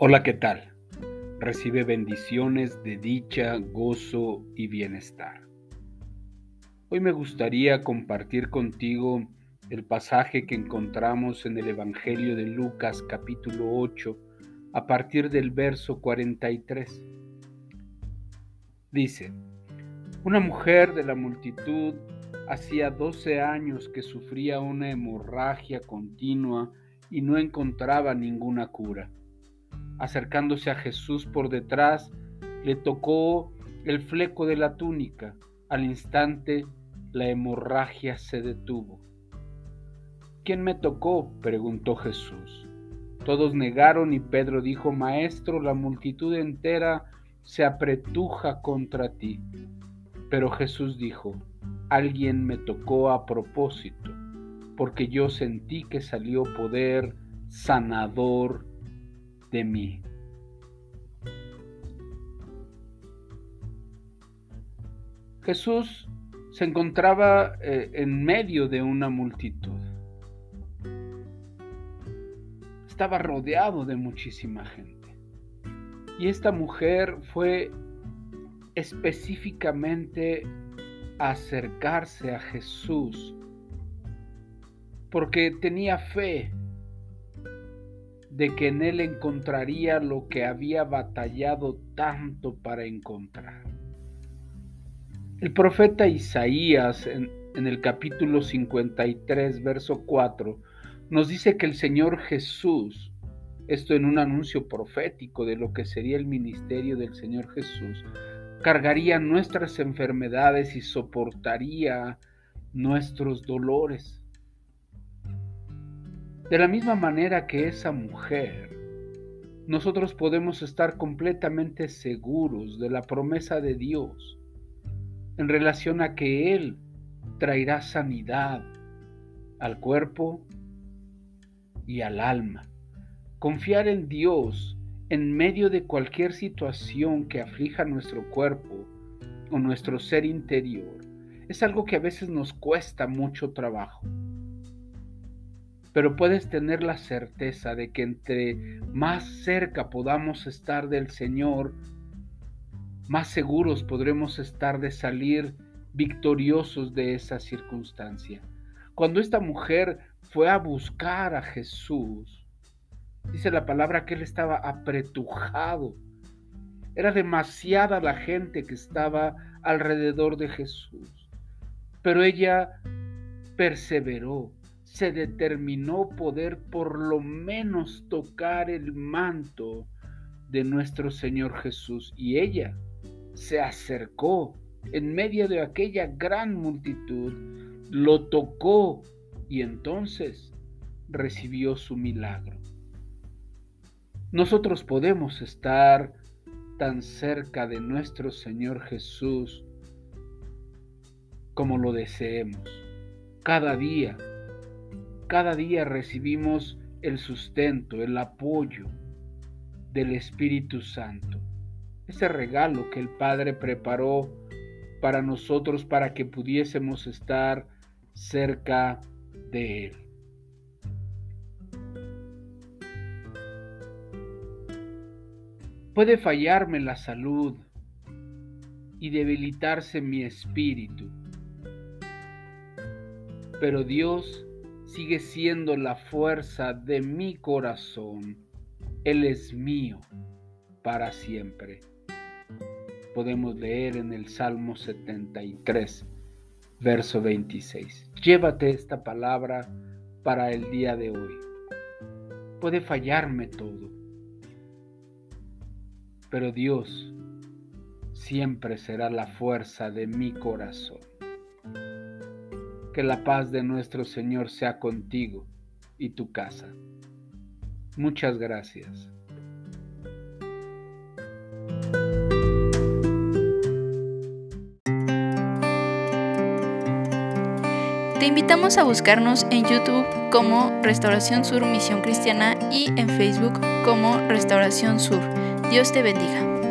Hola, ¿qué tal? Recibe bendiciones de dicha, gozo y bienestar. Hoy me gustaría compartir contigo el pasaje que encontramos en el Evangelio de Lucas capítulo 8 a partir del verso 43. Dice, una mujer de la multitud hacía 12 años que sufría una hemorragia continua y no encontraba ninguna cura acercándose a Jesús por detrás, le tocó el fleco de la túnica. Al instante la hemorragia se detuvo. ¿Quién me tocó? preguntó Jesús. Todos negaron y Pedro dijo, Maestro, la multitud entera se apretuja contra ti. Pero Jesús dijo, Alguien me tocó a propósito, porque yo sentí que salió poder sanador de mí. Jesús se encontraba eh, en medio de una multitud. Estaba rodeado de muchísima gente. Y esta mujer fue específicamente acercarse a Jesús porque tenía fe de que en él encontraría lo que había batallado tanto para encontrar. El profeta Isaías en, el capítulo 53, verso 4, nos dice que el Señor Jesús, esto en un anuncio profético de lo que sería el ministerio del Señor Jesús, cargaría nuestras enfermedades y soportaría nuestros dolores. De la misma manera que esa mujer, nosotros podemos estar completamente seguros de la promesa de Dios en relación a que Él traerá sanidad al cuerpo y al alma. Confiar en Dios en medio de cualquier situación que aflija nuestro cuerpo o nuestro ser interior es algo que a veces nos cuesta mucho trabajo pero puedes tener la certeza de que entre más cerca podamos estar del Señor, más seguros podremos estar de salir victoriosos de esa circunstancia. Cuando esta mujer fue a buscar a Jesús, dice la palabra que él estaba apretujado. Era demasiada la gente que estaba alrededor de Jesús. Pero ella perseveró, se determinó poder por lo menos tocar el manto de nuestro Señor Jesús y ella se acercó en medio de aquella gran multitud, lo tocó y entonces recibió su milagro. Nosotros podemos estar tan cerca de nuestro Señor Jesús como lo deseemos. Cada día cada día recibimos el sustento, el apoyo del Espíritu Santo. Ese regalo que el Padre preparó para nosotros para que pudiésemos estar cerca de Él. Puede fallarme la salud y debilitarse mi espíritu, pero Dios sigue siendo la fuerza de mi corazón. Él es mío para siempre. Podemos leer en el Salmo 73, verso 26. Llévate esta palabra para el día de hoy. Puede fallarme todo, pero Dios siempre será la fuerza de mi corazón. Que la paz de nuestro Señor sea contigo y tu casa. Muchas gracias. Te invitamos a buscarnos en YouTube como Restauración Sur Misión Cristiana y en Facebook como Restauración Sur. Dios te bendiga.